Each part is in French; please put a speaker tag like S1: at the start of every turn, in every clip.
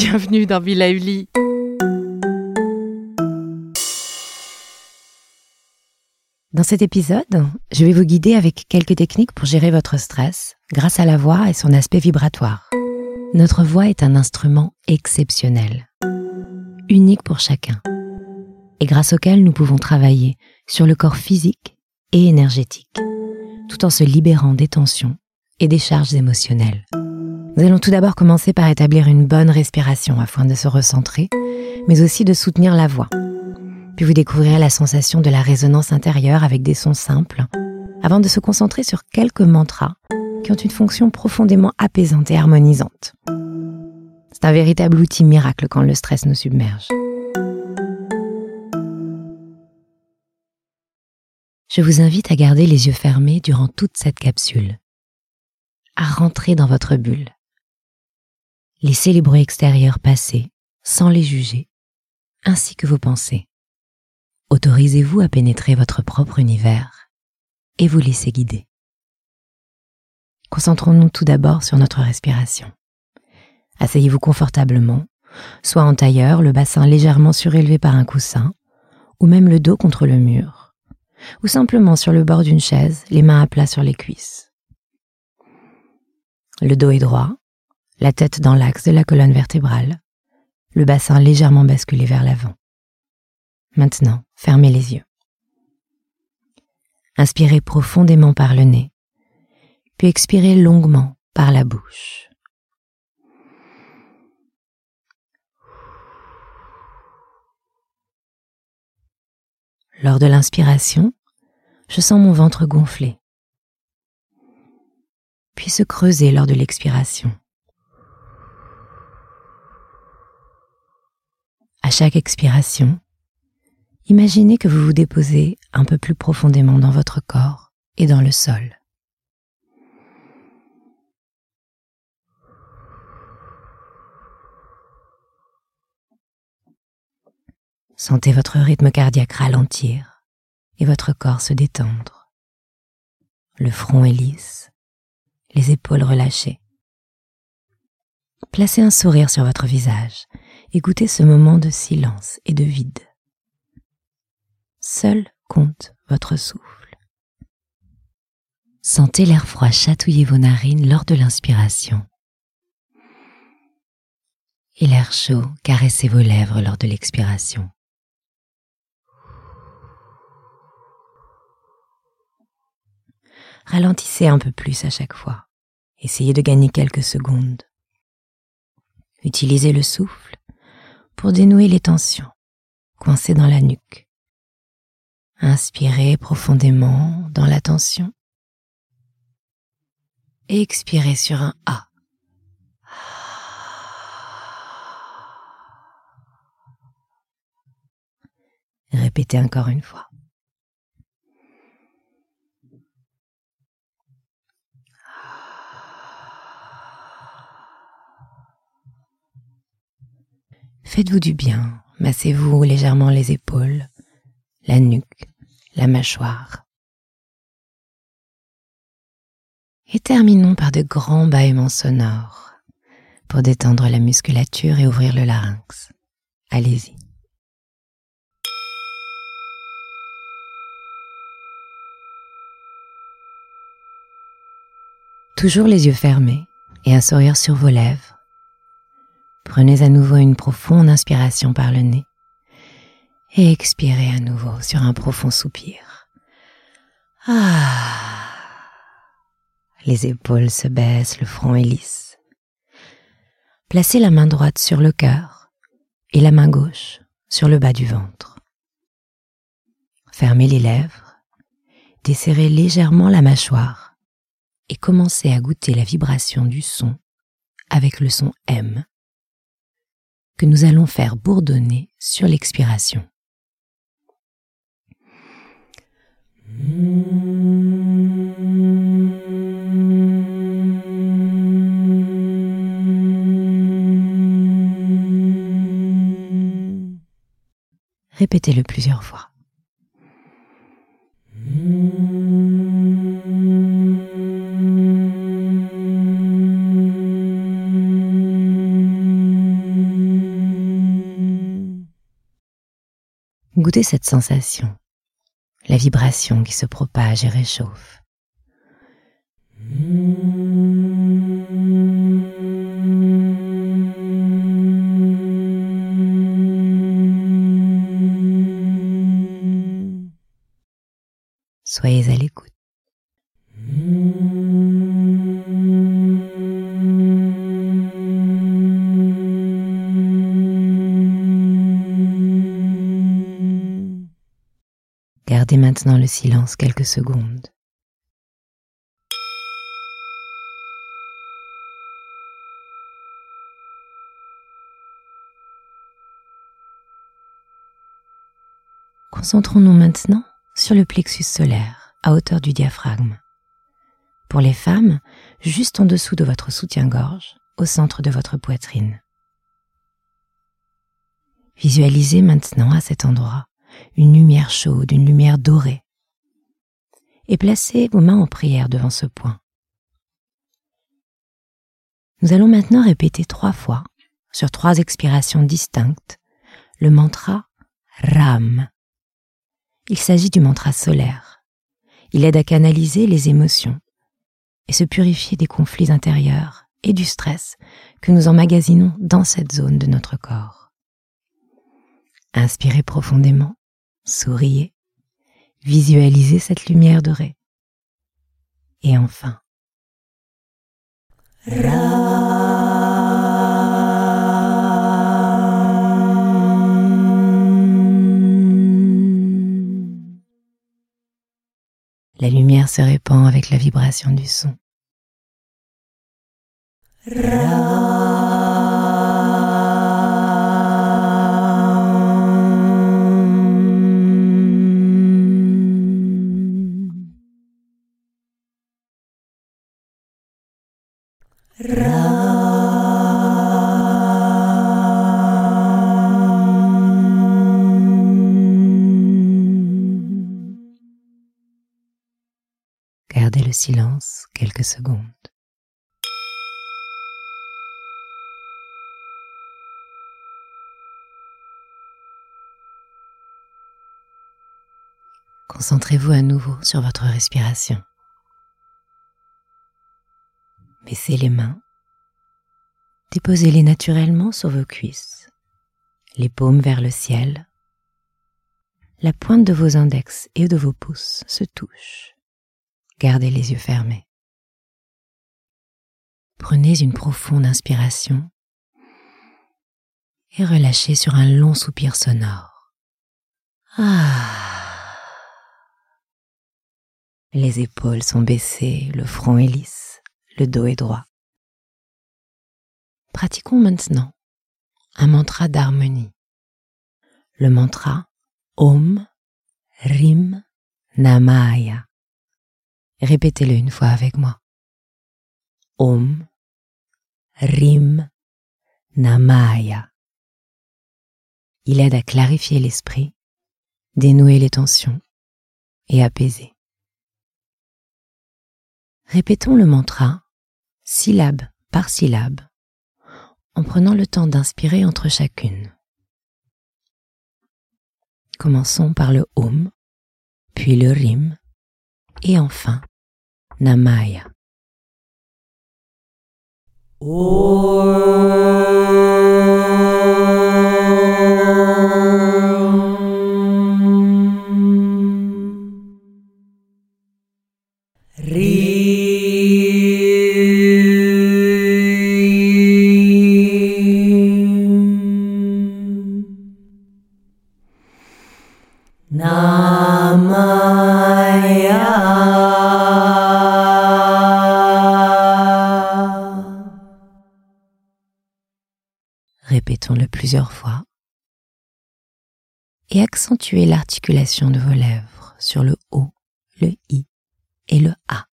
S1: Bienvenue dans Villa Uli.
S2: Dans cet épisode, je vais vous guider avec quelques techniques pour gérer votre stress grâce à la voix et son aspect vibratoire. Notre voix est un instrument exceptionnel, unique pour chacun, et grâce auquel nous pouvons travailler sur le corps physique et énergétique, tout en se libérant des tensions et des charges émotionnelles. Nous allons tout d'abord commencer par établir une bonne respiration afin de se recentrer, mais aussi de soutenir la voix. Puis vous découvrirez la sensation de la résonance intérieure avec des sons simples, avant de se concentrer sur quelques mantras qui ont une fonction profondément apaisante et harmonisante. C'est un véritable outil miracle quand le stress nous submerge. Je vous invite à garder les yeux fermés durant toute cette capsule, à rentrer dans votre bulle Laissez les bruits extérieurs passer sans les juger, ainsi que vos pensées. Autorisez-vous à pénétrer votre propre univers et vous laissez guider. Concentrons-nous tout d'abord sur notre respiration. Asseyez-vous confortablement, soit en tailleur, le bassin légèrement surélevé par un coussin, ou même le dos contre le mur, ou simplement sur le bord d'une chaise, les mains à plat sur les cuisses. Le dos est droit, la tête dans l'axe de la colonne vertébrale, le bassin légèrement basculé vers l'avant. Maintenant, fermez les yeux. Inspirez profondément par le nez, puis expirez longuement par la bouche. Lors de l'inspiration, je sens mon ventre gonfler, puis se creuser lors de l'expiration. À chaque expiration, imaginez que vous vous déposez un peu plus profondément dans votre corps et dans le sol. Sentez votre rythme cardiaque ralentir et votre corps se détendre. Le front est lisse, les épaules relâchées. Placez un sourire sur votre visage Écoutez ce moment de silence et de vide. Seul compte votre souffle. Sentez l'air froid chatouiller vos narines lors de l'inspiration et l'air chaud caresser vos lèvres lors de l'expiration. Ralentissez un peu plus à chaque fois. Essayez de gagner quelques secondes. Utilisez le souffle pour dénouer les tensions coincées dans la nuque. Inspirez profondément dans la tension expirez sur un A. Répétez encore une fois. Faites-vous du bien, massez-vous légèrement les épaules, la nuque, la mâchoire. Et terminons par de grands bâillements sonores pour détendre la musculature et ouvrir le larynx. Allez-y. Toujours les yeux fermés et un sourire sur vos lèvres, Prenez à nouveau une profonde inspiration par le nez et expirez à nouveau sur un profond soupir. Ah. Les épaules se baissent, le front est lisse. Placez la main droite sur le cœur et la main gauche sur le bas du ventre. Fermez les lèvres, desserrez légèrement la mâchoire et commencez à goûter la vibration du son avec le son M que nous allons faire bourdonner sur l'expiration. Répétez-le plusieurs fois. Goûtez cette sensation, la vibration qui se propage et réchauffe. Soyez à l'écoute. Maintenant le silence quelques secondes. Concentrons-nous maintenant sur le plexus solaire, à hauteur du diaphragme. Pour les femmes, juste en dessous de votre soutien-gorge, au centre de votre poitrine. Visualisez maintenant à cet endroit une lumière chaude, une lumière dorée. Et placez vos mains en prière devant ce point. Nous allons maintenant répéter trois fois, sur trois expirations distinctes, le mantra Ram. Il s'agit du mantra solaire. Il aide à canaliser les émotions et se purifier des conflits intérieurs et du stress que nous emmagasinons dans cette zone de notre corps. Inspirez profondément souriez, visualisez cette lumière dorée. Et enfin, La lumière se répand avec la vibration du son. Silence quelques secondes. Concentrez-vous à nouveau sur votre respiration. Baissez les mains. Déposez-les naturellement sur vos cuisses, les paumes vers le ciel. La pointe de vos index et de vos pouces se touchent. Gardez les yeux fermés. Prenez une profonde inspiration et relâchez sur un long soupir sonore. Ah. Les épaules sont baissées, le front est lisse le dos est droit. Pratiquons maintenant un mantra d'harmonie. Le mantra Om Rim Namaya. Répétez-le une fois avec moi. Om Rim Namaya. Il aide à clarifier l'esprit, dénouer les tensions et apaiser. Répétons le mantra syllabe par syllabe, en prenant le temps d'inspirer entre chacune. Commençons par le Om, puis le Rim, et enfin Namaya. Répétons-le plusieurs fois. Et accentuez l'articulation de vos lèvres sur le O, le I et le A.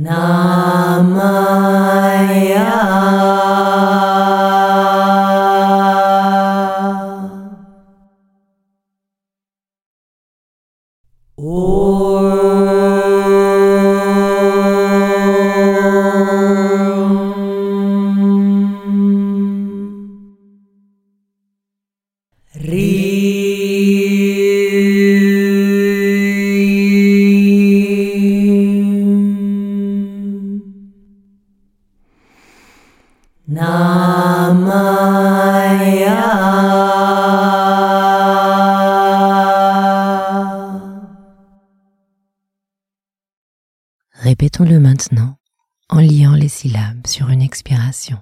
S2: Nam. Répétons-le maintenant en liant les syllabes sur une expiration.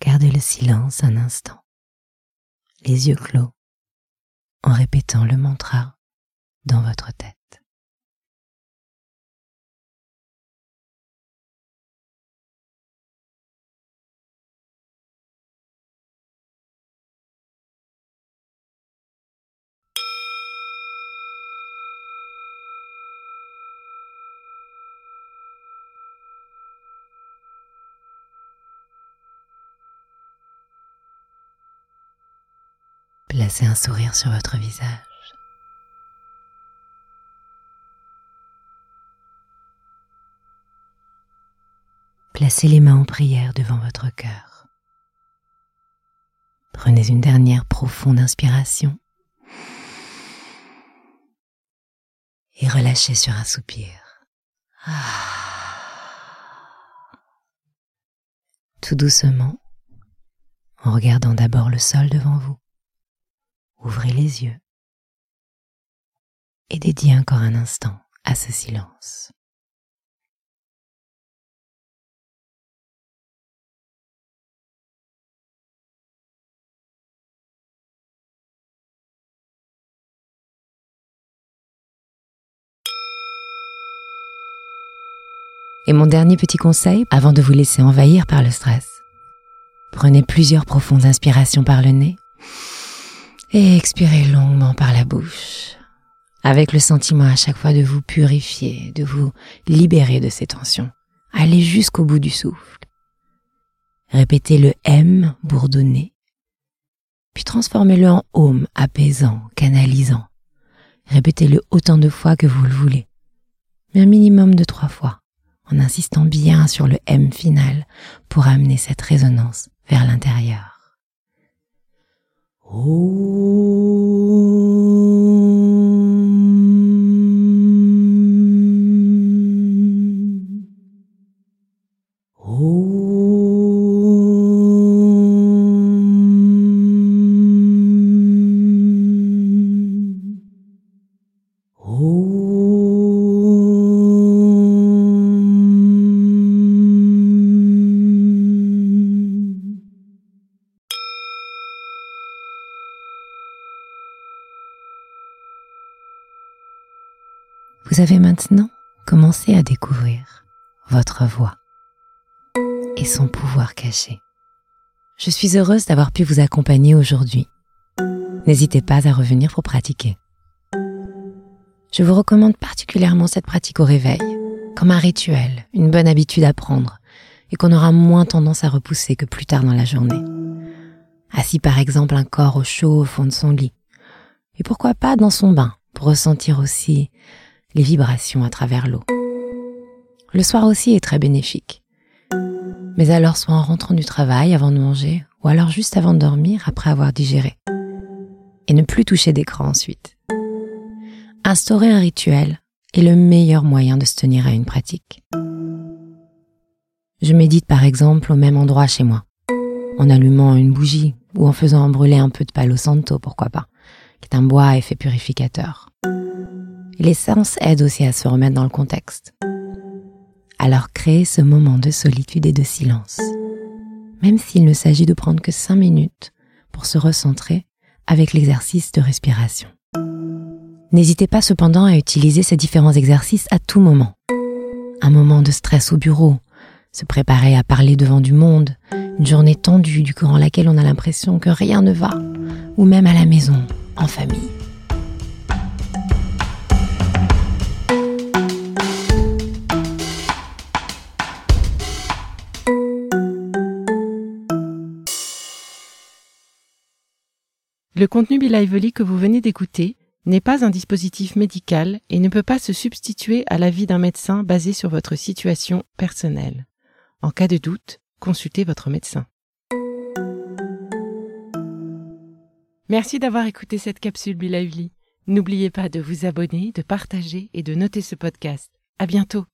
S2: Gardez le silence un instant, les yeux clos, en répétant le mantra dans votre tête. Placez un sourire sur votre visage. Placez les mains en prière devant votre cœur. Prenez une dernière profonde inspiration et relâchez sur un soupir. Tout doucement, en regardant d'abord le sol devant vous. Ouvrez les yeux et dédiez encore un instant à ce silence. Et mon dernier petit conseil, avant de vous laisser envahir par le stress, prenez plusieurs profondes inspirations par le nez et expirez longuement par la bouche, avec le sentiment à chaque fois de vous purifier, de vous libérer de ces tensions. Allez jusqu'au bout du souffle. Répétez le M bourdonné, puis transformez-le en home apaisant, canalisant. Répétez-le autant de fois que vous le voulez, mais un minimum de trois fois, en insistant bien sur le M final pour amener cette résonance vers l'intérieur. 哦。Vous avez maintenant commencé à découvrir votre voix et son pouvoir caché. Je suis heureuse d'avoir pu vous accompagner aujourd'hui. N'hésitez pas à revenir pour pratiquer. Je vous recommande particulièrement cette pratique au réveil, comme un rituel, une bonne habitude à prendre, et qu'on aura moins tendance à repousser que plus tard dans la journée. Assis par exemple un corps au chaud au fond de son lit, et pourquoi pas dans son bain, pour ressentir aussi les vibrations à travers l'eau. Le soir aussi est très bénéfique. Mais alors soit en rentrant du travail avant de manger, ou alors juste avant de dormir après avoir digéré. Et ne plus toucher d'écran ensuite. Instaurer un rituel est le meilleur moyen de se tenir à une pratique. Je médite par exemple au même endroit chez moi, en allumant une bougie ou en faisant brûler un peu de palo santo, pourquoi pas, qui est un bois à effet purificateur. Les séances aident aussi à se remettre dans le contexte. Alors créez ce moment de solitude et de silence, même s'il ne s'agit de prendre que cinq minutes pour se recentrer avec l'exercice de respiration. N'hésitez pas cependant à utiliser ces différents exercices à tout moment. Un moment de stress au bureau, se préparer à parler devant du monde, une journée tendue durant laquelle on a l'impression que rien ne va, ou même à la maison, en famille.
S1: Le contenu Be que vous venez d'écouter n'est pas un dispositif médical et ne peut pas se substituer à l'avis d'un médecin basé sur votre situation personnelle. En cas de doute, consultez votre médecin. Merci d'avoir écouté cette capsule Be N'oubliez pas de vous abonner, de partager et de noter ce podcast. À bientôt!